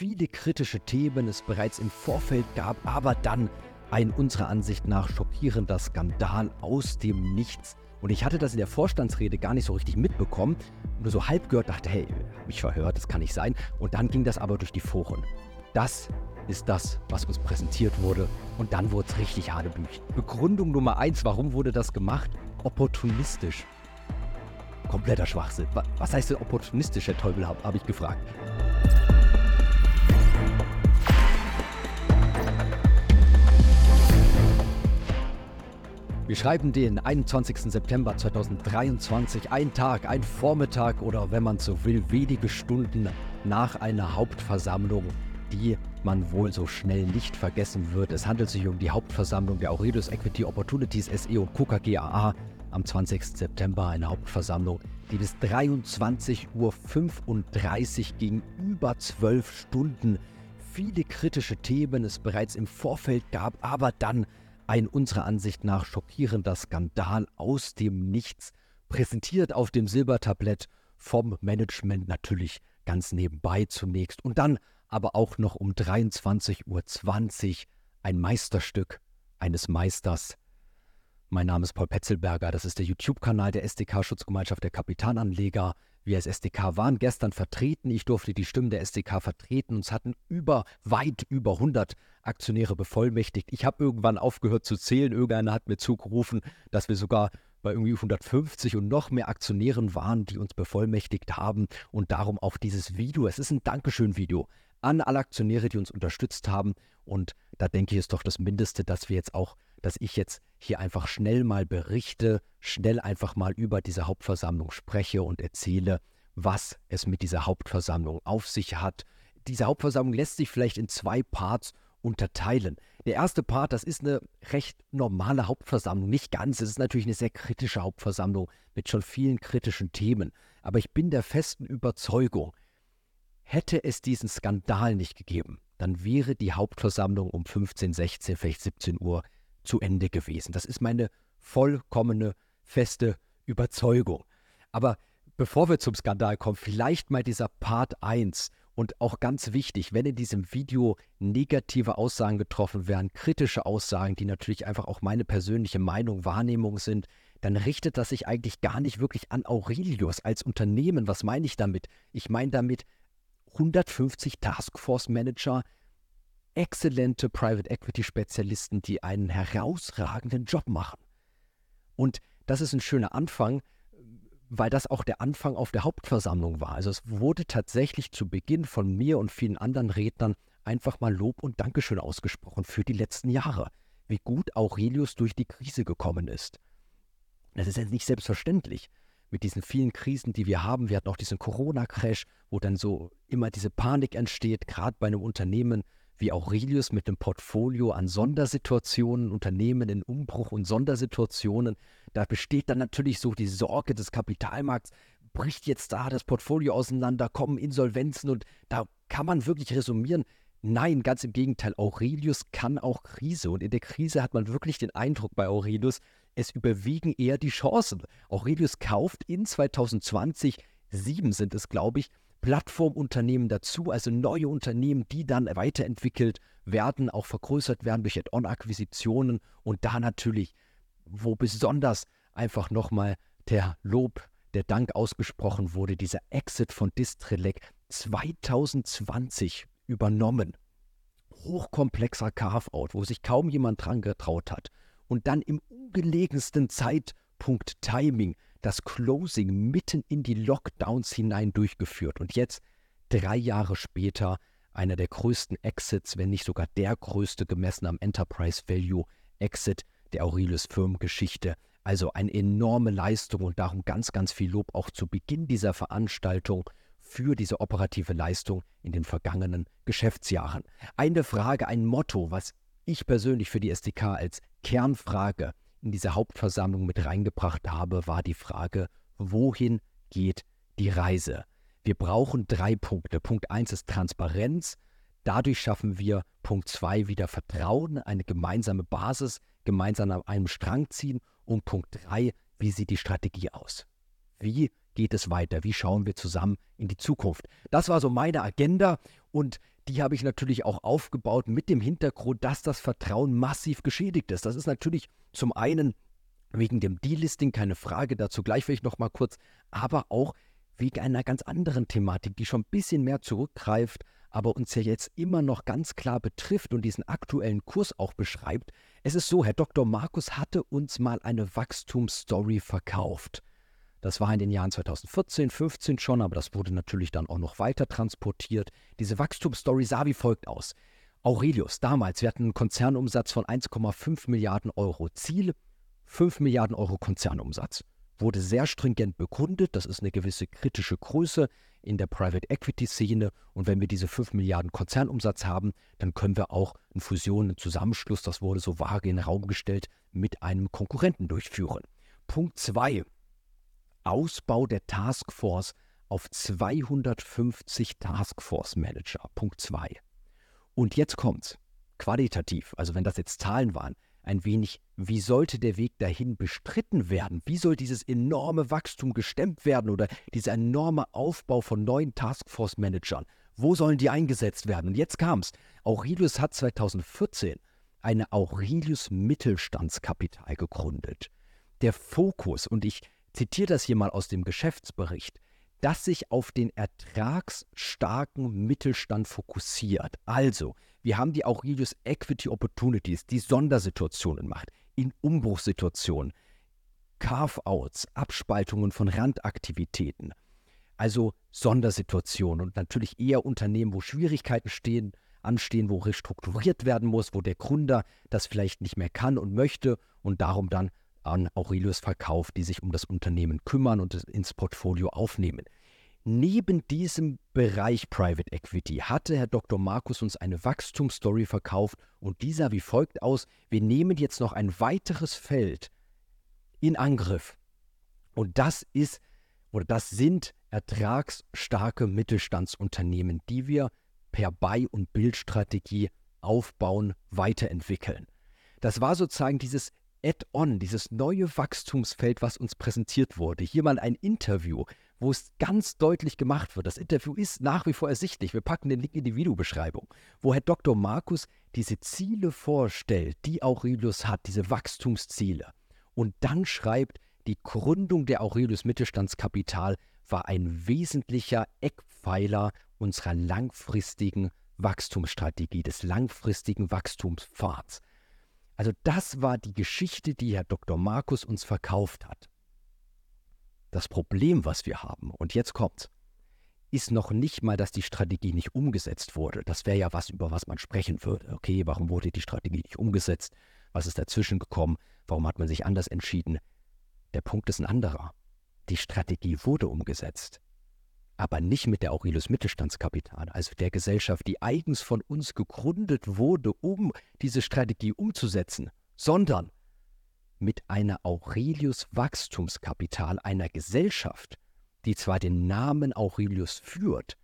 viele kritische Themen es bereits im Vorfeld gab, aber dann ein unserer Ansicht nach schockierender Skandal aus dem Nichts. Und ich hatte das in der Vorstandsrede gar nicht so richtig mitbekommen. Nur so halb gehört, dachte, hey, hab mich verhört, das kann nicht sein. Und dann ging das aber durch die Foren. Das ist das, was uns präsentiert wurde. Und dann wurde es richtig hanebüchen. Begründung Nummer eins, warum wurde das gemacht? Opportunistisch. Kompletter Schwachsinn. Was heißt denn opportunistisch, Herr Teufel, habe hab ich gefragt. Wir schreiben den 21. September 2023, ein Tag, ein Vormittag oder wenn man so will, wenige Stunden nach einer Hauptversammlung, die man wohl so schnell nicht vergessen wird. Es handelt sich um die Hauptversammlung der Aurelius Equity Opportunities SE und KUKA GAA am 20. September, eine Hauptversammlung, die bis 23.35 Uhr ging, über zwölf Stunden. Viele kritische Themen es bereits im Vorfeld gab, aber dann ein unserer Ansicht nach schockierender Skandal aus dem Nichts, präsentiert auf dem Silbertablett vom Management natürlich ganz nebenbei zunächst und dann aber auch noch um 23.20 Uhr ein Meisterstück eines Meisters. Mein Name ist Paul Petzelberger, das ist der YouTube-Kanal der SDK Schutzgemeinschaft der Kapitalanleger. Wir als SDK waren gestern vertreten. Ich durfte die Stimmen der SDK vertreten. Uns hatten über, weit über 100 Aktionäre bevollmächtigt. Ich habe irgendwann aufgehört zu zählen. Irgendeiner hat mir zugerufen, dass wir sogar bei irgendwie 150 und noch mehr Aktionären waren, die uns bevollmächtigt haben. Und darum auch dieses Video. Es ist ein Dankeschön-Video an alle Aktionäre, die uns unterstützt haben. Und da denke ich, ist doch das Mindeste, dass wir jetzt auch, dass ich jetzt hier einfach schnell mal berichte, schnell einfach mal über diese Hauptversammlung spreche und erzähle, was es mit dieser Hauptversammlung auf sich hat. Diese Hauptversammlung lässt sich vielleicht in zwei Parts unterteilen. Der erste Part, das ist eine recht normale Hauptversammlung, nicht ganz. Es ist natürlich eine sehr kritische Hauptversammlung mit schon vielen kritischen Themen. Aber ich bin der festen Überzeugung, hätte es diesen Skandal nicht gegeben, dann wäre die Hauptversammlung um 15, 16, vielleicht 17 Uhr zu Ende gewesen. Das ist meine vollkommene, feste Überzeugung. Aber bevor wir zum Skandal kommen, vielleicht mal dieser Part 1 und auch ganz wichtig, wenn in diesem Video negative Aussagen getroffen werden, kritische Aussagen, die natürlich einfach auch meine persönliche Meinung, Wahrnehmung sind, dann richtet das sich eigentlich gar nicht wirklich an Aurelius als Unternehmen. Was meine ich damit? Ich meine damit 150 Taskforce Manager, exzellente Private Equity Spezialisten, die einen herausragenden Job machen. Und das ist ein schöner Anfang, weil das auch der Anfang auf der Hauptversammlung war. Also es wurde tatsächlich zu Beginn von mir und vielen anderen Rednern einfach mal Lob und Dankeschön ausgesprochen für die letzten Jahre, wie gut Aurelius durch die Krise gekommen ist. Das ist jetzt nicht selbstverständlich mit diesen vielen Krisen, die wir haben. Wir hatten auch diesen Corona-Crash, wo dann so immer diese Panik entsteht, gerade bei einem Unternehmen, wie Aurelius mit einem Portfolio an Sondersituationen, Unternehmen in Umbruch und Sondersituationen. Da besteht dann natürlich so die Sorge des Kapitalmarkts, bricht jetzt da das Portfolio auseinander, kommen Insolvenzen? Und da kann man wirklich resumieren, Nein, ganz im Gegenteil, Aurelius kann auch Krise. Und in der Krise hat man wirklich den Eindruck bei Aurelius, es überwiegen eher die Chancen. Aurelius kauft in 2020, sieben sind es, glaube ich, Plattformunternehmen dazu, also neue Unternehmen, die dann weiterentwickelt werden, auch vergrößert werden durch Add-on-Akquisitionen und da natürlich, wo besonders einfach nochmal der Lob, der Dank ausgesprochen wurde, dieser Exit von Distrelec 2020 übernommen. Hochkomplexer Carve-out, wo sich kaum jemand dran getraut hat. Und dann im ungelegensten Zeitpunkt Timing das Closing mitten in die Lockdowns hinein durchgeführt. Und jetzt, drei Jahre später, einer der größten Exits, wenn nicht sogar der größte gemessen am Enterprise Value Exit der Aurelius Firmengeschichte. Also eine enorme Leistung und darum ganz, ganz viel Lob auch zu Beginn dieser Veranstaltung für diese operative Leistung in den vergangenen Geschäftsjahren. Eine Frage, ein Motto, was ich persönlich für die SDK als Kernfrage in diese Hauptversammlung mit reingebracht habe, war die Frage, wohin geht die Reise? Wir brauchen drei Punkte. Punkt 1 ist Transparenz. Dadurch schaffen wir Punkt 2 wieder Vertrauen, eine gemeinsame Basis, gemeinsam an einem Strang ziehen. Und Punkt 3, wie sieht die Strategie aus? Wie geht es weiter? Wie schauen wir zusammen in die Zukunft? Das war so meine Agenda und die habe ich natürlich auch aufgebaut mit dem Hintergrund, dass das Vertrauen massiv geschädigt ist. Das ist natürlich zum einen wegen dem Delisting, keine Frage, dazu gleich vielleicht noch mal kurz, aber auch wegen einer ganz anderen Thematik, die schon ein bisschen mehr zurückgreift, aber uns ja jetzt immer noch ganz klar betrifft und diesen aktuellen Kurs auch beschreibt. Es ist so, Herr Dr. Markus hatte uns mal eine Wachstumsstory verkauft. Das war in den Jahren 2014, 15 schon, aber das wurde natürlich dann auch noch weiter transportiert. Diese Wachstumsstory sah wie folgt aus. Aurelius, damals, wir hatten einen Konzernumsatz von 1,5 Milliarden Euro. Ziel 5 Milliarden Euro Konzernumsatz. Wurde sehr stringent begründet, das ist eine gewisse kritische Größe in der Private Equity Szene und wenn wir diese 5 Milliarden Konzernumsatz haben, dann können wir auch eine Fusion, einen Zusammenschluss, das wurde so vage in den Raum gestellt, mit einem Konkurrenten durchführen. Punkt 2. Ausbau der Taskforce auf 250 Taskforce Manager. Punkt 2. Und jetzt kommt's. Qualitativ, also wenn das jetzt Zahlen waren, ein wenig, wie sollte der Weg dahin bestritten werden? Wie soll dieses enorme Wachstum gestemmt werden oder dieser enorme Aufbau von neuen Taskforce-Managern? Wo sollen die eingesetzt werden? Und jetzt kam's. Aurelius hat 2014 eine Aurelius Mittelstandskapital gegründet. Der Fokus, und ich zitiere das hier mal aus dem Geschäftsbericht, das sich auf den ertragsstarken Mittelstand fokussiert. Also, wir haben die Aurelius Equity Opportunities, die Sondersituationen macht, in Umbruchssituationen, Carve-outs, Abspaltungen von Randaktivitäten. Also Sondersituationen und natürlich eher Unternehmen, wo Schwierigkeiten stehen, anstehen, wo restrukturiert werden muss, wo der Gründer das vielleicht nicht mehr kann und möchte und darum dann an Aurelius verkauft, die sich um das Unternehmen kümmern und ins Portfolio aufnehmen. Neben diesem Bereich Private Equity hatte Herr Dr. Markus uns eine Wachstumsstory verkauft und dieser wie folgt aus, wir nehmen jetzt noch ein weiteres Feld in Angriff und das ist oder das sind ertragsstarke Mittelstandsunternehmen, die wir per Buy- und Bildstrategie aufbauen, weiterentwickeln. Das war sozusagen dieses Add-on, dieses neue Wachstumsfeld, was uns präsentiert wurde. Hier mal ein Interview, wo es ganz deutlich gemacht wird. Das Interview ist nach wie vor ersichtlich. Wir packen den Link in die Videobeschreibung, wo Herr Dr. Markus diese Ziele vorstellt, die Aurelius hat, diese Wachstumsziele. Und dann schreibt, die Gründung der Aurelius Mittelstandskapital war ein wesentlicher Eckpfeiler unserer langfristigen Wachstumsstrategie, des langfristigen Wachstumspfads. Also das war die Geschichte, die Herr Dr. Markus uns verkauft hat. Das Problem, was wir haben, und jetzt kommt's, ist noch nicht mal, dass die Strategie nicht umgesetzt wurde. Das wäre ja was, über was man sprechen würde. Okay, warum wurde die Strategie nicht umgesetzt? Was ist dazwischen gekommen? Warum hat man sich anders entschieden? Der Punkt ist ein anderer. Die Strategie wurde umgesetzt aber nicht mit der Aurelius Mittelstandskapital, also der Gesellschaft, die eigens von uns gegründet wurde, um diese Strategie umzusetzen, sondern mit einer Aurelius Wachstumskapital, einer Gesellschaft, die zwar den Namen Aurelius führt,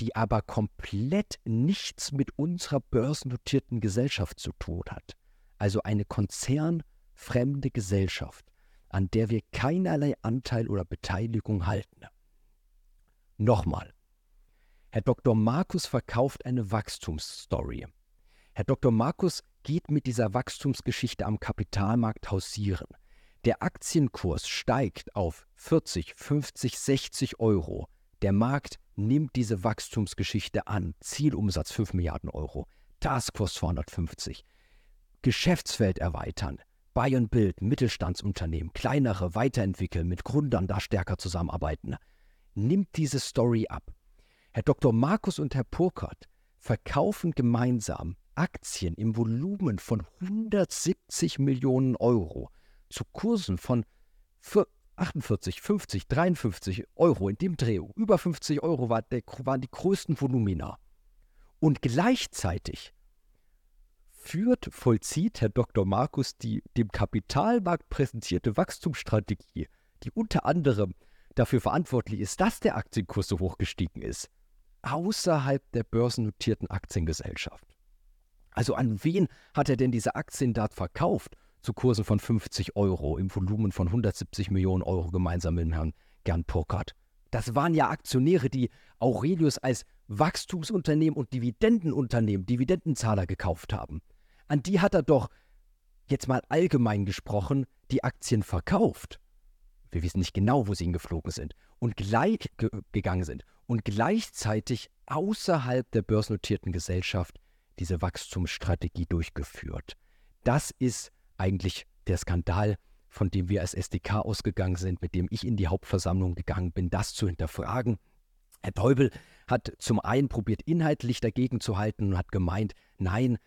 die aber komplett nichts mit unserer börsennotierten Gesellschaft zu tun hat. Also eine konzernfremde Gesellschaft, an der wir keinerlei Anteil oder Beteiligung halten. Nochmal. Herr Dr. Markus verkauft eine Wachstumsstory. Herr Dr. Markus geht mit dieser Wachstumsgeschichte am Kapitalmarkt hausieren. Der Aktienkurs steigt auf 40, 50, 60 Euro. Der Markt nimmt diese Wachstumsgeschichte an. Zielumsatz 5 Milliarden Euro. Taskforce 250. Geschäftsfeld erweitern. Buy and Build, Mittelstandsunternehmen, kleinere weiterentwickeln, mit Gründern da stärker zusammenarbeiten nimmt diese Story ab. Herr Dr. Markus und Herr Purkert verkaufen gemeinsam Aktien im Volumen von 170 Millionen Euro zu Kursen von 48, 50, 53 Euro in dem Dreh. Über 50 Euro waren die größten Volumina. Und gleichzeitig führt, vollzieht Herr Dr. Markus die dem Kapitalmarkt präsentierte Wachstumsstrategie, die unter anderem dafür verantwortlich ist, dass der Aktienkurs so hoch gestiegen ist, außerhalb der börsennotierten Aktiengesellschaft. Also an wen hat er denn diese Aktien dort verkauft? Zu Kursen von 50 Euro im Volumen von 170 Millionen Euro gemeinsam mit Herrn Gern Burkhardt. Das waren ja Aktionäre, die Aurelius als Wachstumsunternehmen und Dividendenunternehmen, Dividendenzahler gekauft haben. An die hat er doch, jetzt mal allgemein gesprochen, die Aktien verkauft. Wir wissen nicht genau, wo sie hingeflogen sind und gleich ge gegangen sind und gleichzeitig außerhalb der börsennotierten Gesellschaft diese Wachstumsstrategie durchgeführt. Das ist eigentlich der Skandal, von dem wir als SDK ausgegangen sind, mit dem ich in die Hauptversammlung gegangen bin, das zu hinterfragen. Herr Teubel hat zum einen probiert, inhaltlich dagegen zu halten und hat gemeint, nein,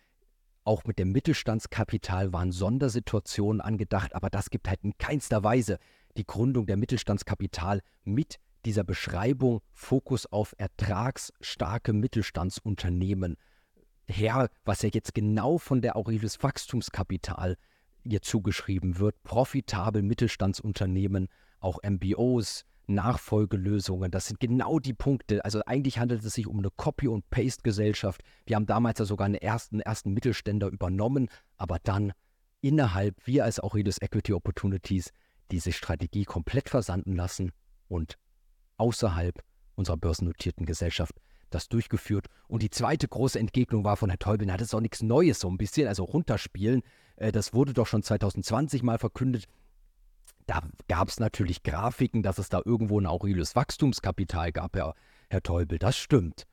auch mit dem Mittelstandskapital waren Sondersituationen angedacht, aber das gibt halt in keinster Weise die Gründung der Mittelstandskapital mit dieser Beschreibung Fokus auf ertragsstarke Mittelstandsunternehmen her, was ja jetzt genau von der Aurelius Wachstumskapital ihr zugeschrieben wird. Profitabel Mittelstandsunternehmen, auch MBOs, Nachfolgelösungen, das sind genau die Punkte. Also eigentlich handelt es sich um eine Copy- und Paste-Gesellschaft. Wir haben damals ja sogar einen ersten, ersten Mittelständler übernommen, aber dann innerhalb, wir als Aurelius Equity Opportunities, diese Strategie komplett versanden lassen und außerhalb unserer börsennotierten Gesellschaft das durchgeführt. Und die zweite große Entgegnung war von Herrn Teubel, das ist doch nichts Neues, so ein bisschen, also runterspielen. Äh, das wurde doch schon 2020 mal verkündet. Da gab es natürlich Grafiken, dass es da irgendwo ein Aurelius Wachstumskapital gab, Herr, Herr Teubel, das stimmt.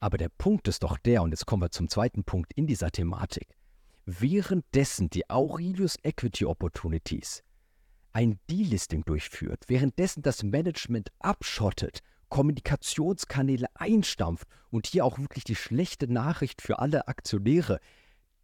Aber der Punkt ist doch der, und jetzt kommen wir zum zweiten Punkt in dieser Thematik. Währenddessen die Aurelius Equity Opportunities ein Delisting durchführt, währenddessen das Management abschottet, Kommunikationskanäle einstampft und hier auch wirklich die schlechte Nachricht für alle Aktionäre,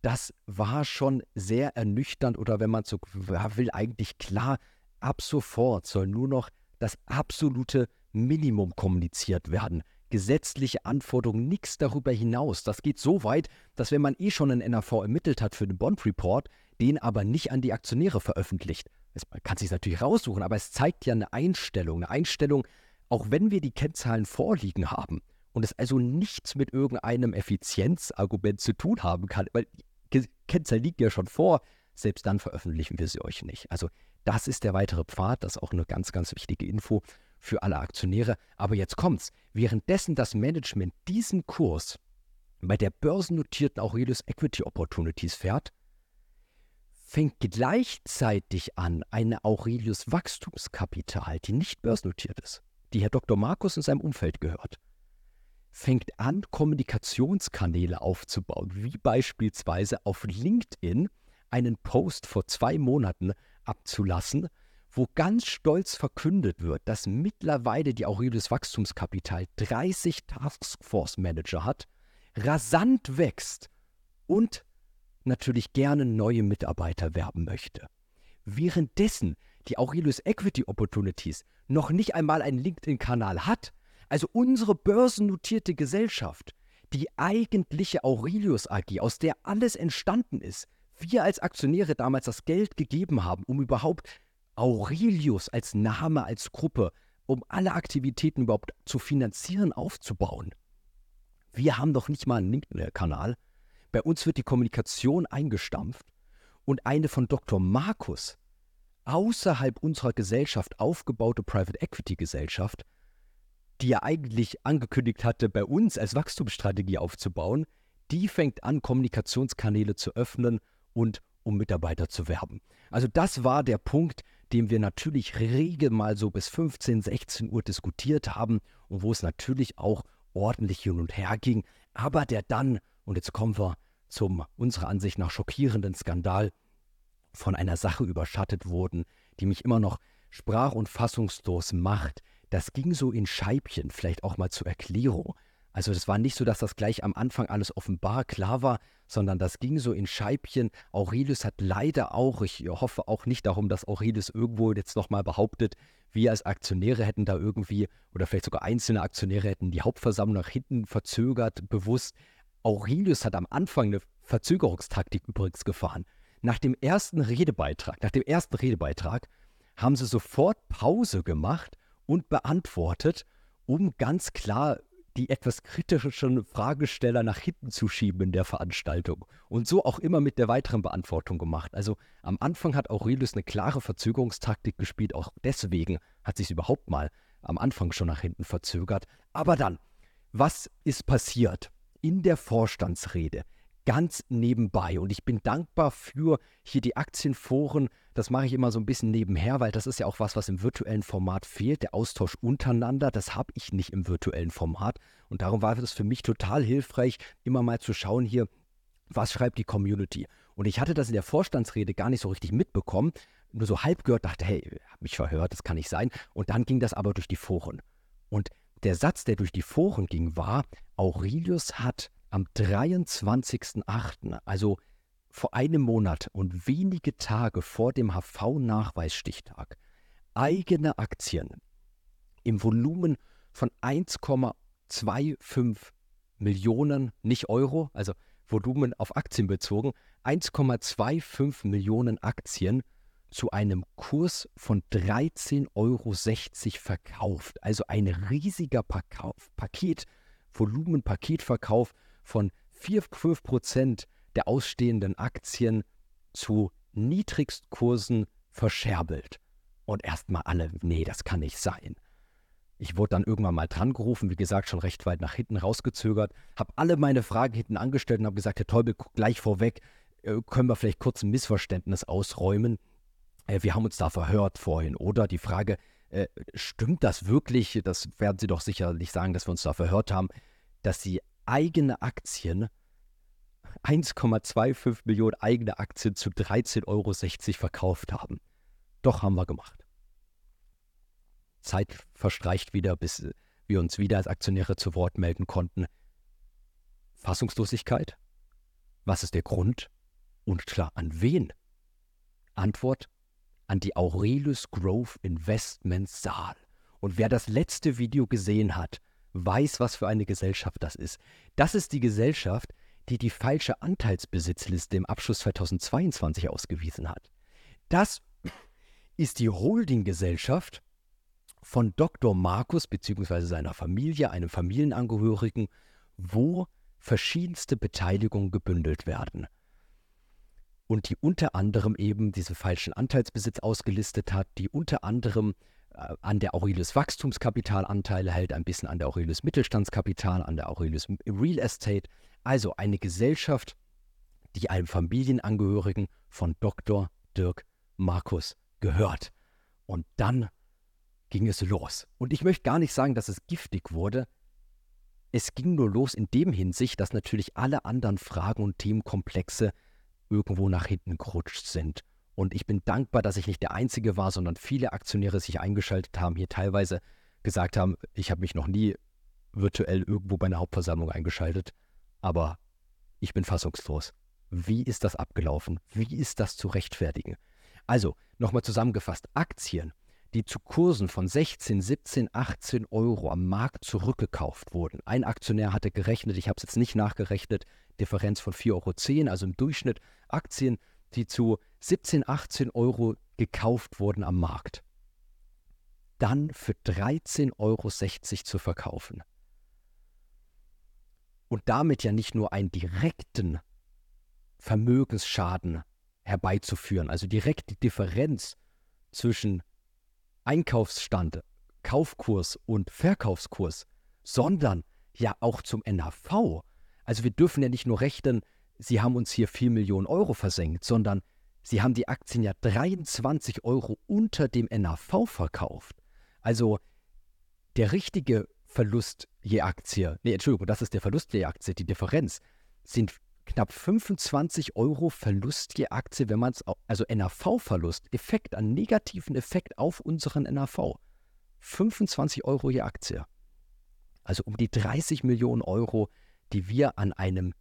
das war schon sehr ernüchternd oder wenn man so will, eigentlich klar, ab sofort soll nur noch das absolute Minimum kommuniziert werden. Gesetzliche Anforderungen, nichts darüber hinaus. Das geht so weit, dass wenn man eh schon einen NAV ermittelt hat für den Bond Report, den aber nicht an die Aktionäre veröffentlicht, man kann sich natürlich raussuchen, aber es zeigt ja eine Einstellung. Eine Einstellung, auch wenn wir die Kennzahlen vorliegen haben und es also nichts mit irgendeinem Effizienzargument zu tun haben kann, weil die Kennzahl liegt ja schon vor, selbst dann veröffentlichen wir sie euch nicht. Also das ist der weitere Pfad, das ist auch eine ganz, ganz wichtige Info für alle Aktionäre. Aber jetzt kommt's. Währenddessen das Management diesen Kurs bei der börsennotierten Aurelius Equity Opportunities fährt, fängt gleichzeitig an eine Aurelius Wachstumskapital, die nicht börsennotiert ist, die Herr Dr. Markus in seinem Umfeld gehört, fängt an, Kommunikationskanäle aufzubauen, wie beispielsweise auf LinkedIn einen Post vor zwei Monaten abzulassen, wo ganz stolz verkündet wird, dass mittlerweile die Aurelius Wachstumskapital 30 Taskforce Manager hat, rasant wächst und natürlich gerne neue Mitarbeiter werben möchte. Währenddessen die Aurelius Equity Opportunities noch nicht einmal einen LinkedIn-Kanal hat, also unsere börsennotierte Gesellschaft, die eigentliche Aurelius AG, aus der alles entstanden ist, wir als Aktionäre damals das Geld gegeben haben, um überhaupt Aurelius als Name, als Gruppe, um alle Aktivitäten überhaupt zu finanzieren, aufzubauen. Wir haben doch nicht mal einen LinkedIn-Kanal, bei uns wird die Kommunikation eingestampft und eine von Dr. Markus außerhalb unserer Gesellschaft aufgebaute Private Equity Gesellschaft, die er eigentlich angekündigt hatte, bei uns als Wachstumsstrategie aufzubauen, die fängt an, Kommunikationskanäle zu öffnen und um Mitarbeiter zu werben. Also das war der Punkt, den wir natürlich rege mal so bis 15, 16 Uhr diskutiert haben und wo es natürlich auch ordentlich hin und her ging, aber der dann, und jetzt kommen wir zum unserer Ansicht nach schockierenden Skandal von einer Sache überschattet wurden, die mich immer noch sprach- und fassungslos macht. Das ging so in Scheibchen, vielleicht auch mal zur Erklärung. Also das war nicht so, dass das gleich am Anfang alles offenbar klar war, sondern das ging so in Scheibchen. Aurelius hat leider auch, ich hoffe auch nicht darum, dass Aurelius irgendwo jetzt nochmal behauptet, wir als Aktionäre hätten da irgendwie, oder vielleicht sogar einzelne Aktionäre hätten die Hauptversammlung nach hinten verzögert, bewusst. Aurelius hat am Anfang eine Verzögerungstaktik übrigens gefahren. Nach dem ersten Redebeitrag, nach dem ersten Redebeitrag haben sie sofort Pause gemacht und beantwortet, um ganz klar die etwas kritischen Fragesteller nach hinten zu schieben in der Veranstaltung. Und so auch immer mit der weiteren Beantwortung gemacht. Also am Anfang hat Aurelius eine klare Verzögerungstaktik gespielt, auch deswegen hat sich überhaupt mal am Anfang schon nach hinten verzögert. Aber dann, was ist passiert? In der Vorstandsrede ganz nebenbei. Und ich bin dankbar für hier die Aktienforen. Das mache ich immer so ein bisschen nebenher, weil das ist ja auch was, was im virtuellen Format fehlt. Der Austausch untereinander, das habe ich nicht im virtuellen Format. Und darum war es für mich total hilfreich, immer mal zu schauen hier, was schreibt die Community. Und ich hatte das in der Vorstandsrede gar nicht so richtig mitbekommen, nur so halb gehört, dachte, hey, hab mich verhört, das kann nicht sein. Und dann ging das aber durch die Foren. Und der Satz, der durch die Foren ging, war, Aurelius hat am 23.08., also vor einem Monat und wenige Tage vor dem HV-Nachweisstichtag, eigene Aktien im Volumen von 1,25 Millionen, nicht Euro, also Volumen auf Aktien bezogen, 1,25 Millionen Aktien zu einem Kurs von 13,60 Euro verkauft. Also ein riesiger Paket, Volumen, Paketverkauf von 4, 5 Prozent der ausstehenden Aktien zu Niedrigstkursen verscherbelt. Und erstmal alle, nee, das kann nicht sein. Ich wurde dann irgendwann mal dran gerufen, wie gesagt, schon recht weit nach hinten rausgezögert, habe alle meine Fragen hinten angestellt und habe gesagt, Herr Teubel, gleich vorweg, äh, können wir vielleicht kurz ein Missverständnis ausräumen. Äh, wir haben uns da verhört vorhin, oder? Die Frage, äh, stimmt das wirklich? Das werden Sie doch sicherlich sagen, dass wir uns da verhört haben, dass Sie eigene Aktien, 1,25 Millionen eigene Aktien zu 13,60 Euro verkauft haben. Doch haben wir gemacht. Zeit verstreicht wieder, bis wir uns wieder als Aktionäre zu Wort melden konnten. Fassungslosigkeit? Was ist der Grund? Und klar, an wen? Antwort: an die Aurelius Grove Investments Saal. Und wer das letzte Video gesehen hat, weiß, was für eine Gesellschaft das ist. Das ist die Gesellschaft, die die falsche Anteilsbesitzliste im Abschluss 2022 ausgewiesen hat. Das ist die Holdinggesellschaft von Dr. Markus bzw. seiner Familie, einem Familienangehörigen, wo verschiedenste Beteiligungen gebündelt werden. Und die unter anderem eben diese falschen Anteilsbesitz ausgelistet hat, die unter anderem äh, an der Aurelius Wachstumskapitalanteile hält, ein bisschen an der Aurelius Mittelstandskapital, an der Aurelius Real Estate. Also eine Gesellschaft, die einem Familienangehörigen von Dr. Dirk Markus gehört. Und dann ging es los. Und ich möchte gar nicht sagen, dass es giftig wurde. Es ging nur los in dem Hinsicht, dass natürlich alle anderen Fragen und Themenkomplexe irgendwo nach hinten gerutscht sind. Und ich bin dankbar, dass ich nicht der Einzige war, sondern viele Aktionäre sich eingeschaltet haben, hier teilweise gesagt haben, ich habe mich noch nie virtuell irgendwo bei einer Hauptversammlung eingeschaltet, aber ich bin fassungslos. Wie ist das abgelaufen? Wie ist das zu rechtfertigen? Also, nochmal zusammengefasst, Aktien, die zu Kursen von 16, 17, 18 Euro am Markt zurückgekauft wurden. Ein Aktionär hatte gerechnet, ich habe es jetzt nicht nachgerechnet, Differenz von 4,10 Euro, also im Durchschnitt Aktien, die zu 17, 18 Euro gekauft wurden am Markt, dann für 13,60 Euro zu verkaufen. Und damit ja nicht nur einen direkten Vermögensschaden herbeizuführen, also direkt die Differenz zwischen Einkaufsstand, Kaufkurs und Verkaufskurs, sondern ja auch zum NAV. Also wir dürfen ja nicht nur rechnen, Sie haben uns hier 4 Millionen Euro versenkt, sondern Sie haben die Aktien ja 23 Euro unter dem NAV verkauft. Also der richtige Verlust je Aktie, nee, Entschuldigung, das ist der Verlust je Aktie, die Differenz, sind knapp 25 Euro Verlust je Aktie, wenn man es, also NAV-Verlust, Effekt, einen negativen Effekt auf unseren NAV. 25 Euro je Aktie. Also um die 30 Millionen Euro, die wir an einem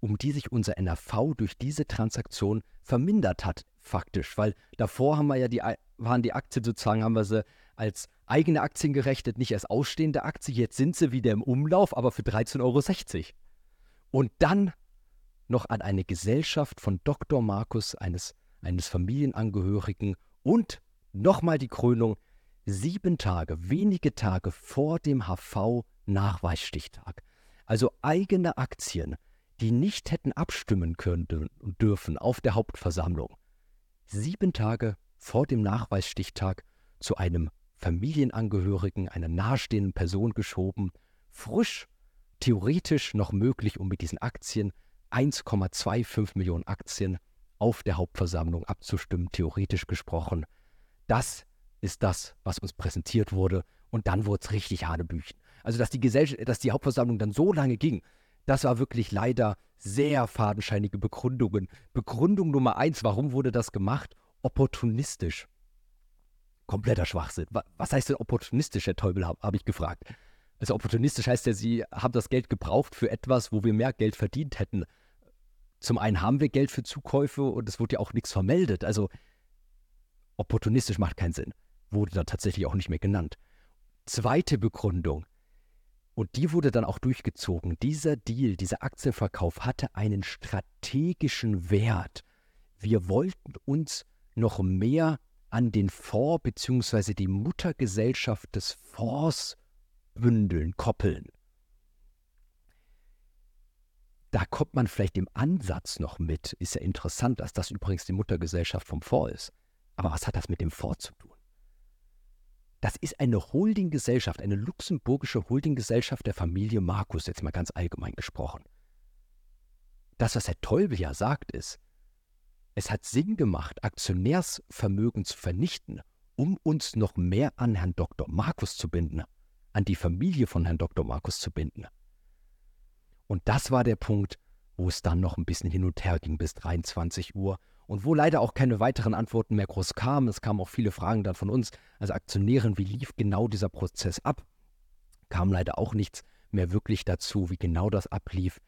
um die sich unser NAV durch diese Transaktion vermindert hat, faktisch. Weil davor haben wir ja die, waren die Aktien sozusagen, haben wir sie als eigene Aktien gerechnet, nicht als ausstehende Aktie. Jetzt sind sie wieder im Umlauf, aber für 13,60 Euro. Und dann noch an eine Gesellschaft von Dr. Markus, eines, eines Familienangehörigen und nochmal die Krönung, sieben Tage, wenige Tage vor dem HV-Nachweisstichtag. Also eigene Aktien die nicht hätten abstimmen können und dürfen auf der Hauptversammlung, sieben Tage vor dem Nachweisstichtag zu einem Familienangehörigen, einer nahestehenden Person geschoben, frisch, theoretisch noch möglich, um mit diesen Aktien 1,25 Millionen Aktien auf der Hauptversammlung abzustimmen, theoretisch gesprochen. Das ist das, was uns präsentiert wurde. Und dann wurde es richtig Hanebüchen. Also, dass die, dass die Hauptversammlung dann so lange ging, das war wirklich leider sehr fadenscheinige Begründungen. Begründung Nummer eins, warum wurde das gemacht? Opportunistisch. Kompletter Schwachsinn. Was heißt denn opportunistisch, Herr Teubel, habe hab ich gefragt. Also opportunistisch heißt ja, Sie haben das Geld gebraucht für etwas, wo wir mehr Geld verdient hätten. Zum einen haben wir Geld für Zukäufe und es wurde ja auch nichts vermeldet. Also opportunistisch macht keinen Sinn. Wurde da tatsächlich auch nicht mehr genannt. Zweite Begründung. Und die wurde dann auch durchgezogen. Dieser Deal, dieser Aktienverkauf hatte einen strategischen Wert. Wir wollten uns noch mehr an den Fonds bzw. die Muttergesellschaft des Fonds bündeln, koppeln. Da kommt man vielleicht im Ansatz noch mit. Ist ja interessant, dass das übrigens die Muttergesellschaft vom Fonds ist. Aber was hat das mit dem Fonds zu tun? Das ist eine Holdinggesellschaft, eine luxemburgische Holdinggesellschaft der Familie Markus, jetzt mal ganz allgemein gesprochen. Das, was Herr Teubel ja sagt, ist, es hat Sinn gemacht, Aktionärsvermögen zu vernichten, um uns noch mehr an Herrn Dr. Markus zu binden, an die Familie von Herrn Dr. Markus zu binden. Und das war der Punkt, wo es dann noch ein bisschen hin und her ging bis 23 Uhr und wo leider auch keine weiteren Antworten mehr groß kamen. Es kamen auch viele Fragen dann von uns, also Aktionären, wie lief genau dieser Prozess ab? Kam leider auch nichts mehr wirklich dazu, wie genau das ablief.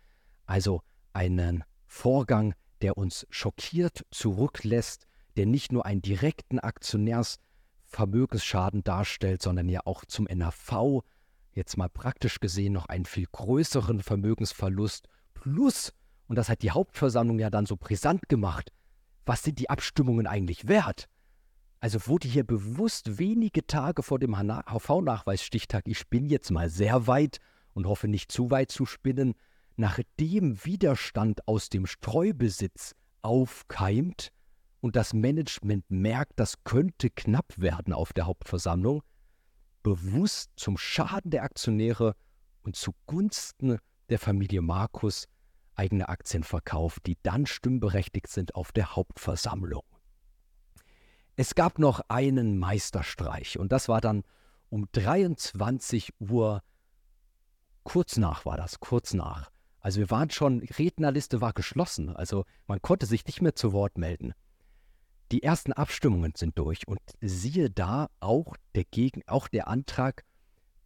Also einen Vorgang, der uns schockiert zurücklässt, der nicht nur einen direkten Aktionärsvermögensschaden darstellt, sondern ja auch zum NAV jetzt mal praktisch gesehen noch einen viel größeren Vermögensverlust plus, und das hat die Hauptversammlung ja dann so brisant gemacht, was sind die Abstimmungen eigentlich wert? Also wurde hier bewusst wenige Tage vor dem HV-Nachweisstichtag, ich spinne jetzt mal sehr weit und hoffe nicht zu weit zu spinnen, nachdem Widerstand aus dem Streubesitz aufkeimt und das Management merkt, das könnte knapp werden auf der Hauptversammlung, bewusst zum Schaden der Aktionäre und zugunsten der Familie Markus eigene Aktien verkauft, die dann stimmberechtigt sind auf der Hauptversammlung. Es gab noch einen Meisterstreich und das war dann um 23 Uhr, kurz nach war das, kurz nach. Also wir waren schon, Rednerliste war geschlossen, also man konnte sich nicht mehr zu Wort melden. Die ersten Abstimmungen sind durch und siehe da auch der, Gegen, auch der Antrag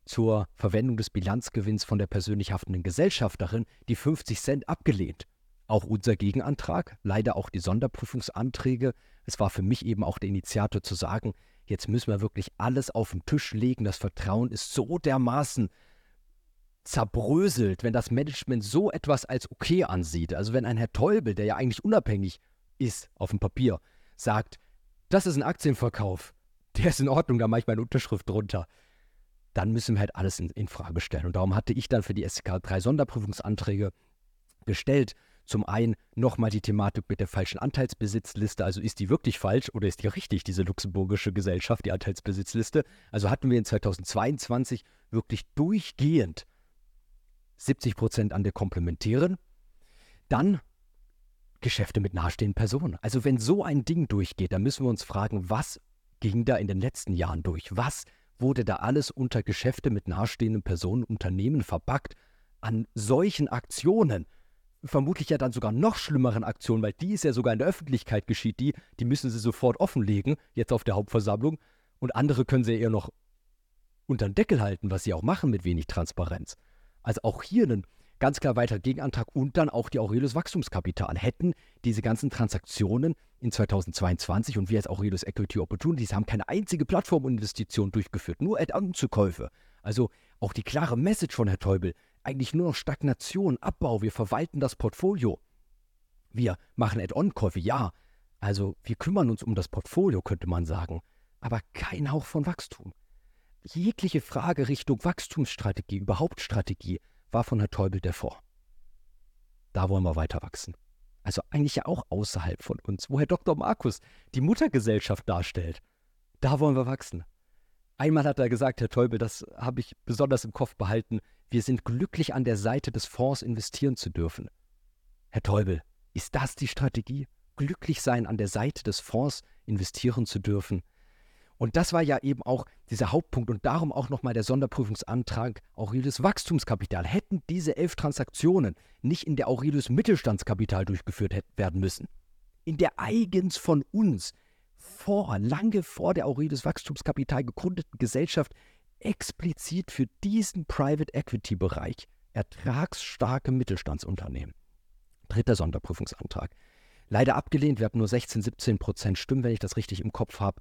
zur Verwendung des Bilanzgewinns von der persönlich haftenden Gesellschafterin die 50 Cent abgelehnt. Auch unser Gegenantrag, leider auch die Sonderprüfungsanträge. Es war für mich eben auch der Initiator zu sagen, jetzt müssen wir wirklich alles auf den Tisch legen. Das Vertrauen ist so dermaßen zerbröselt, wenn das Management so etwas als okay ansieht. Also wenn ein Herr Teubel, der ja eigentlich unabhängig ist auf dem Papier, sagt, das ist ein Aktienverkauf, der ist in Ordnung, da mache ich meine Unterschrift drunter dann müssen wir halt alles in, in Frage stellen. Und darum hatte ich dann für die SK drei Sonderprüfungsanträge gestellt. Zum einen nochmal die Thematik mit der falschen Anteilsbesitzliste. Also ist die wirklich falsch oder ist die richtig, diese luxemburgische Gesellschaft, die Anteilsbesitzliste? Also hatten wir in 2022 wirklich durchgehend 70 Prozent an der komplementären. Dann Geschäfte mit nahestehenden Personen. Also wenn so ein Ding durchgeht, dann müssen wir uns fragen, was ging da in den letzten Jahren durch? Was wurde da alles unter Geschäfte mit nahestehenden Personen, Unternehmen verbackt an solchen Aktionen. Vermutlich ja dann sogar noch schlimmeren Aktionen, weil die ist ja sogar in der Öffentlichkeit geschieht, die, die müssen sie sofort offenlegen, jetzt auf der Hauptversammlung. Und andere können sie ja eher noch unter den Deckel halten, was sie auch machen mit wenig Transparenz. Also auch hier ein ganz klar weiter Gegenantrag und dann auch die Aurelius Wachstumskapital hätten diese ganzen Transaktionen in 2022 und wir als Aurelius Equity Opportunities haben keine einzige Plattforminvestition durchgeführt, nur Add-on-Zukäufe. Also auch die klare Message von Herr Teubel, eigentlich nur noch Stagnation, Abbau, wir verwalten das Portfolio. Wir machen Add-on-Käufe, ja. Also wir kümmern uns um das Portfolio, könnte man sagen, aber kein Hauch von Wachstum. Jegliche Frage Richtung Wachstumsstrategie, überhaupt Strategie, war von Herrn Teubel der Vor. Da wollen wir weiter wachsen. Also eigentlich ja auch außerhalb von uns, wo Herr Dr. Markus die Muttergesellschaft darstellt. Da wollen wir wachsen. Einmal hat er gesagt, Herr Teubel, das habe ich besonders im Kopf behalten, wir sind glücklich an der Seite des Fonds investieren zu dürfen. Herr Teubel, ist das die Strategie? Glücklich sein, an der Seite des Fonds investieren zu dürfen? Und das war ja eben auch dieser Hauptpunkt und darum auch nochmal der Sonderprüfungsantrag Aurelius Wachstumskapital. Hätten diese elf Transaktionen nicht in der Aurelius Mittelstandskapital durchgeführt werden müssen, in der eigens von uns vor, lange vor der Aurelius Wachstumskapital gegründeten Gesellschaft explizit für diesen Private Equity Bereich ertragsstarke Mittelstandsunternehmen. Dritter Sonderprüfungsantrag. Leider abgelehnt, wir hatten nur 16, 17 Prozent Stimmen, wenn ich das richtig im Kopf habe.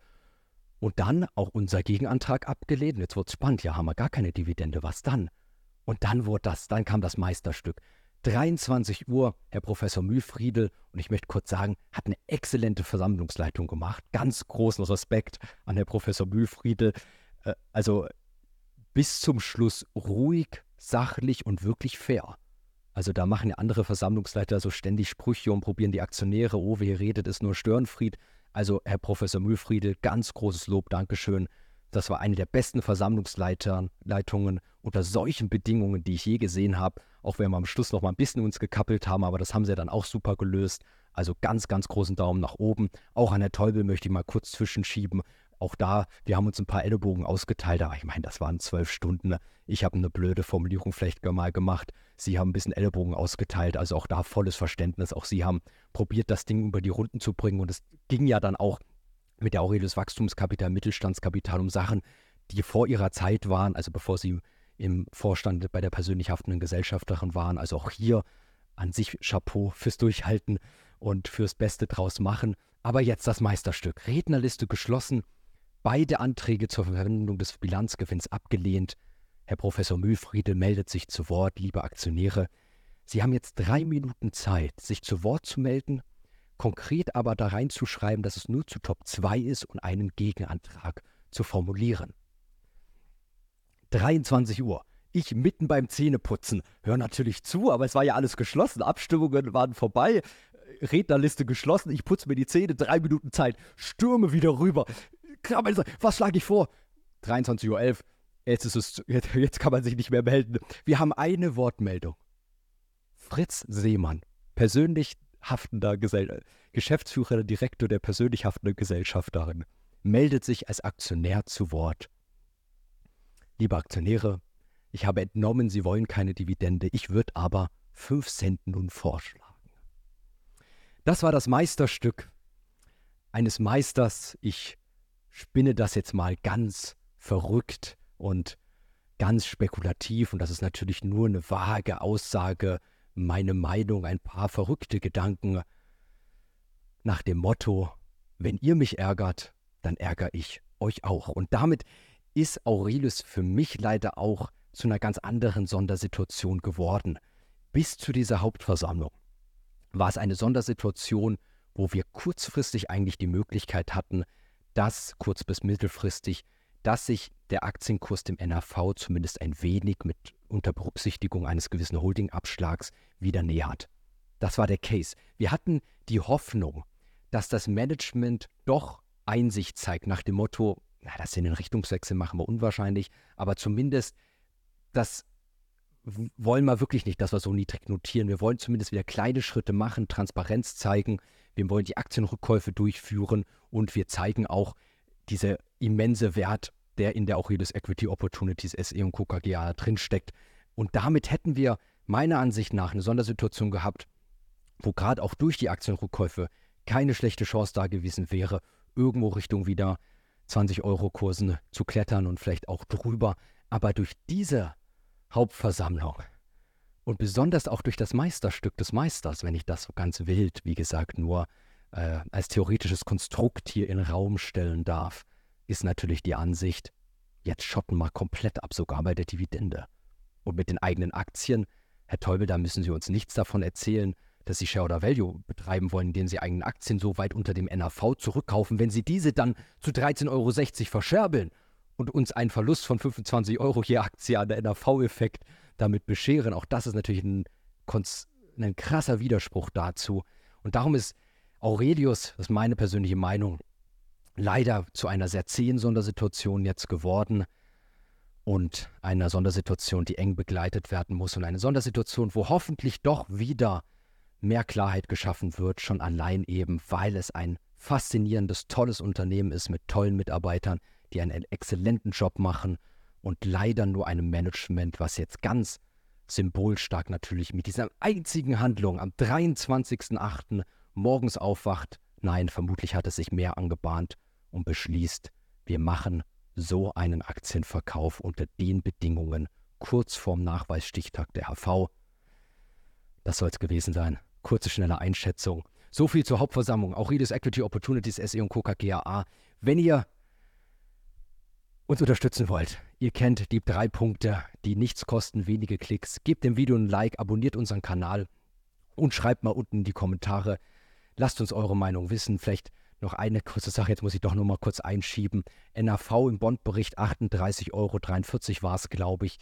Und dann auch unser Gegenantrag abgelehnt. Jetzt wird es spannend, ja, haben wir gar keine Dividende, was dann? Und dann wurde das, dann kam das Meisterstück. 23 Uhr, Herr Professor Mühlfriedel, und ich möchte kurz sagen, hat eine exzellente Versammlungsleitung gemacht. Ganz großen Respekt an Herr Professor Mühlfriedel. Äh, also bis zum Schluss ruhig, sachlich und wirklich fair. Also da machen ja andere Versammlungsleiter so ständig Sprüche und probieren die Aktionäre, oh, wer redet, ist nur Störenfried. Also Herr Professor Mühlfriede, ganz großes Lob, Dankeschön. Das war eine der besten Versammlungsleitungen unter solchen Bedingungen, die ich je gesehen habe. Auch wenn wir am Schluss noch mal ein bisschen uns gekappelt haben, aber das haben sie dann auch super gelöst. Also ganz, ganz großen Daumen nach oben. Auch an Herr Teubel möchte ich mal kurz zwischenschieben. Auch da, wir haben uns ein paar Ellbogen ausgeteilt, aber ich meine, das waren zwölf Stunden. Ich habe eine blöde Formulierung vielleicht mal gemacht. Sie haben ein bisschen Ellbogen ausgeteilt, also auch da volles Verständnis. Auch Sie haben probiert, das Ding über die Runden zu bringen und es ging ja dann auch mit der Aurelius Wachstumskapital, Mittelstandskapital um Sachen, die vor ihrer Zeit waren, also bevor Sie im Vorstand bei der persönlich haftenden Gesellschafterin waren. Also auch hier an sich Chapeau fürs Durchhalten und fürs Beste draus machen. Aber jetzt das Meisterstück. Rednerliste geschlossen. Beide Anträge zur Verwendung des Bilanzgewinns abgelehnt. Herr Professor Mühlfriedel meldet sich zu Wort, liebe Aktionäre. Sie haben jetzt drei Minuten Zeit, sich zu Wort zu melden, konkret aber da reinzuschreiben, dass es nur zu Top 2 ist und einen Gegenantrag zu formulieren. 23 Uhr. Ich mitten beim Zähneputzen. Höre natürlich zu, aber es war ja alles geschlossen. Abstimmungen waren vorbei. Rednerliste geschlossen. Ich putze mir die Zähne. Drei Minuten Zeit. Stürme wieder rüber. Was schlage ich vor? 23.11 Uhr. Jetzt, ist es, jetzt, jetzt kann man sich nicht mehr melden. Wir haben eine Wortmeldung. Fritz Seemann, persönlich haftender Gesell Geschäftsführer, Direktor der persönlich haftenden Gesellschafterin, meldet sich als Aktionär zu Wort. Liebe Aktionäre, ich habe entnommen, Sie wollen keine Dividende, ich würde aber 5 Cent nun vorschlagen. Das war das Meisterstück eines Meisters. Ich spinne das jetzt mal ganz verrückt und ganz spekulativ und das ist natürlich nur eine vage Aussage, meine Meinung, ein paar verrückte Gedanken nach dem Motto, wenn ihr mich ärgert, dann ärgere ich euch auch. Und damit ist Aurelius für mich leider auch zu einer ganz anderen Sondersituation geworden. Bis zu dieser Hauptversammlung war es eine Sondersituation, wo wir kurzfristig eigentlich die Möglichkeit hatten, dass kurz bis mittelfristig, dass sich der Aktienkurs dem NAV zumindest ein wenig mit unter Berücksichtigung eines gewissen Holdingabschlags wieder nähert. Das war der Case. Wir hatten die Hoffnung, dass das Management doch Einsicht zeigt nach dem Motto, na, dass sie einen Richtungswechsel machen wir unwahrscheinlich, aber zumindest das wollen wir wirklich nicht, dass wir so niedrig notieren. Wir wollen zumindest wieder kleine Schritte machen, Transparenz zeigen. Wir wollen die Aktienrückkäufe durchführen und wir zeigen auch diese immense Wert, der in der Aurelius Equity Opportunities SE und KKGA drinsteckt. Und damit hätten wir meiner Ansicht nach eine Sondersituation gehabt, wo gerade auch durch die Aktienrückkäufe keine schlechte Chance da gewesen wäre, irgendwo Richtung wieder 20-Euro-Kursen zu klettern und vielleicht auch drüber. Aber durch diese Hauptversammlung und besonders auch durch das Meisterstück des Meisters, wenn ich das so ganz wild, wie gesagt, nur äh, als theoretisches Konstrukt hier in den Raum stellen darf, ist natürlich die Ansicht, jetzt schotten wir komplett ab, sogar bei der Dividende. Und mit den eigenen Aktien, Herr Teubel, da müssen Sie uns nichts davon erzählen, dass Sie Shareholder Value betreiben wollen, indem Sie eigene Aktien so weit unter dem NAV zurückkaufen, wenn Sie diese dann zu 13,60 Euro verscherbeln und uns einen Verlust von 25 Euro je Aktie an der NAV-Effekt damit bescheren. Auch das ist natürlich ein, ein krasser Widerspruch dazu. Und darum ist Aurelius, das ist meine persönliche Meinung, leider zu einer sehr zähen Sondersituation jetzt geworden und einer Sondersituation, die eng begleitet werden muss und eine Sondersituation, wo hoffentlich doch wieder mehr Klarheit geschaffen wird, schon allein eben, weil es ein faszinierendes, tolles Unternehmen ist mit tollen Mitarbeitern, die einen exzellenten Job machen und leider nur einem Management, was jetzt ganz symbolstark natürlich mit dieser einzigen Handlung am 23.08. morgens aufwacht. Nein, vermutlich hat es sich mehr angebahnt und beschließt, wir machen so einen Aktienverkauf unter den Bedingungen kurz vorm Nachweisstichtag der HV. Das soll es gewesen sein. Kurze, schnelle Einschätzung. So viel zur Hauptversammlung. Aurides Equity Opportunities SE und Coca GAA. Wenn ihr uns unterstützen wollt, ihr kennt die drei Punkte, die nichts kosten, wenige Klicks. Gebt dem Video ein Like, abonniert unseren Kanal und schreibt mal unten in die Kommentare. Lasst uns eure Meinung wissen. Vielleicht noch eine kurze Sache, jetzt muss ich doch noch mal kurz einschieben. NAV im Bondbericht 38,43 Euro war es, glaube ich,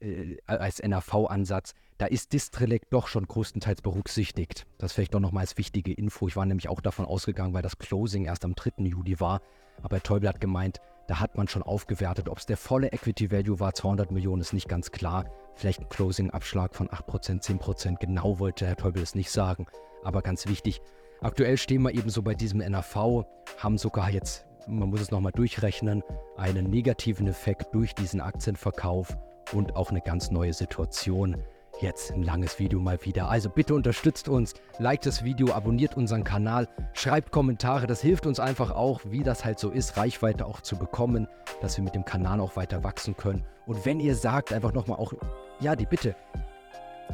äh, als NAV-Ansatz. Da ist Distrelec doch schon größtenteils berücksichtigt. Das vielleicht doch noch mal als wichtige Info. Ich war nämlich auch davon ausgegangen, weil das Closing erst am 3. Juli war. Aber Herr Teubel hat gemeint, da hat man schon aufgewertet. Ob es der volle Equity Value war, 200 Millionen, ist nicht ganz klar. Vielleicht ein Closing-Abschlag von 8%, 10%. Genau wollte Herr Teubel es nicht sagen. Aber ganz wichtig, Aktuell stehen wir eben so bei diesem NAV, haben sogar jetzt, man muss es nochmal durchrechnen, einen negativen Effekt durch diesen Aktienverkauf und auch eine ganz neue Situation. Jetzt ein langes Video mal wieder. Also bitte unterstützt uns, liked das Video, abonniert unseren Kanal, schreibt Kommentare. Das hilft uns einfach auch, wie das halt so ist, Reichweite auch zu bekommen, dass wir mit dem Kanal auch weiter wachsen können. Und wenn ihr sagt, einfach nochmal auch, ja, die Bitte,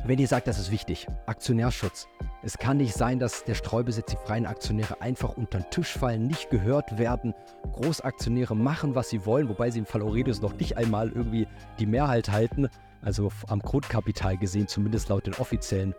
wenn ihr sagt, das ist wichtig, Aktionärschutz. Es kann nicht sein, dass der Streubesitz, die freien Aktionäre einfach unter den Tisch fallen, nicht gehört werden. Großaktionäre machen, was sie wollen, wobei sie im Fall Aurelius noch nicht einmal irgendwie die Mehrheit halten. Also am Grundkapital gesehen, zumindest laut den offiziellen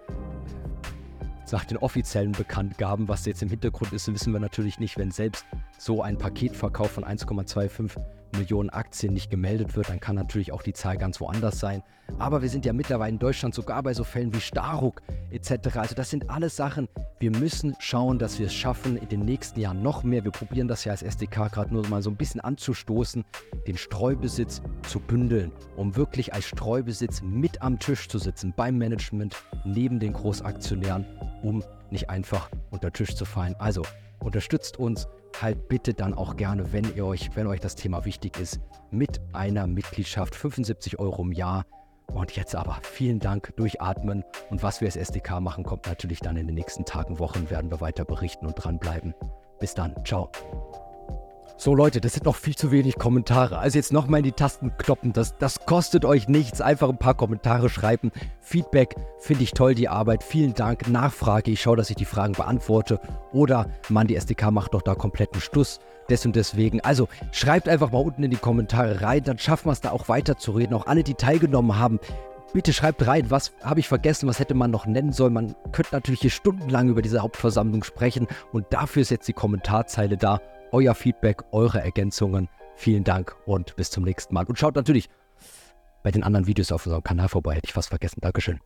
nach den offiziellen Bekanntgaben, was jetzt im Hintergrund ist, wissen wir natürlich nicht, wenn selbst so ein Paketverkauf von 1,25 Millionen Aktien nicht gemeldet wird, dann kann natürlich auch die Zahl ganz woanders sein. Aber wir sind ja mittlerweile in Deutschland sogar bei so Fällen wie Staruk etc. Also das sind alles Sachen, wir müssen schauen, dass wir es schaffen, in den nächsten Jahren noch mehr. Wir probieren das ja als SDK gerade nur mal so ein bisschen anzustoßen, den Streubesitz zu bündeln, um wirklich als Streubesitz mit am Tisch zu sitzen, beim Management, neben den Großaktionären, um nicht einfach unter Tisch zu fallen. Also unterstützt uns halt bitte dann auch gerne, wenn ihr euch, wenn euch das Thema wichtig ist, mit einer Mitgliedschaft 75 Euro im Jahr. Und jetzt aber vielen Dank, durchatmen. Und was wir als SDK machen, kommt natürlich dann in den nächsten Tagen, Wochen, werden wir weiter berichten und dranbleiben. Bis dann, ciao. So Leute, das sind noch viel zu wenig Kommentare. Also jetzt nochmal in die Tasten kloppen. Das, das kostet euch nichts. Einfach ein paar Kommentare schreiben. Feedback finde ich toll, die Arbeit. Vielen Dank. Nachfrage. Ich schaue, dass ich die Fragen beantworte. Oder Mann, die SDK macht doch da kompletten Stuss. Des und deswegen. Also schreibt einfach mal unten in die Kommentare rein. Dann schaffen wir es da auch weiter zu reden. Auch alle, die teilgenommen haben. Bitte schreibt rein, was habe ich vergessen, was hätte man noch nennen sollen. Man könnte natürlich hier stundenlang über diese Hauptversammlung sprechen und dafür ist jetzt die Kommentarzeile da euer Feedback, eure Ergänzungen. Vielen Dank und bis zum nächsten Mal. Und schaut natürlich bei den anderen Videos auf unserem Kanal vorbei. Hätte ich fast vergessen. Dankeschön.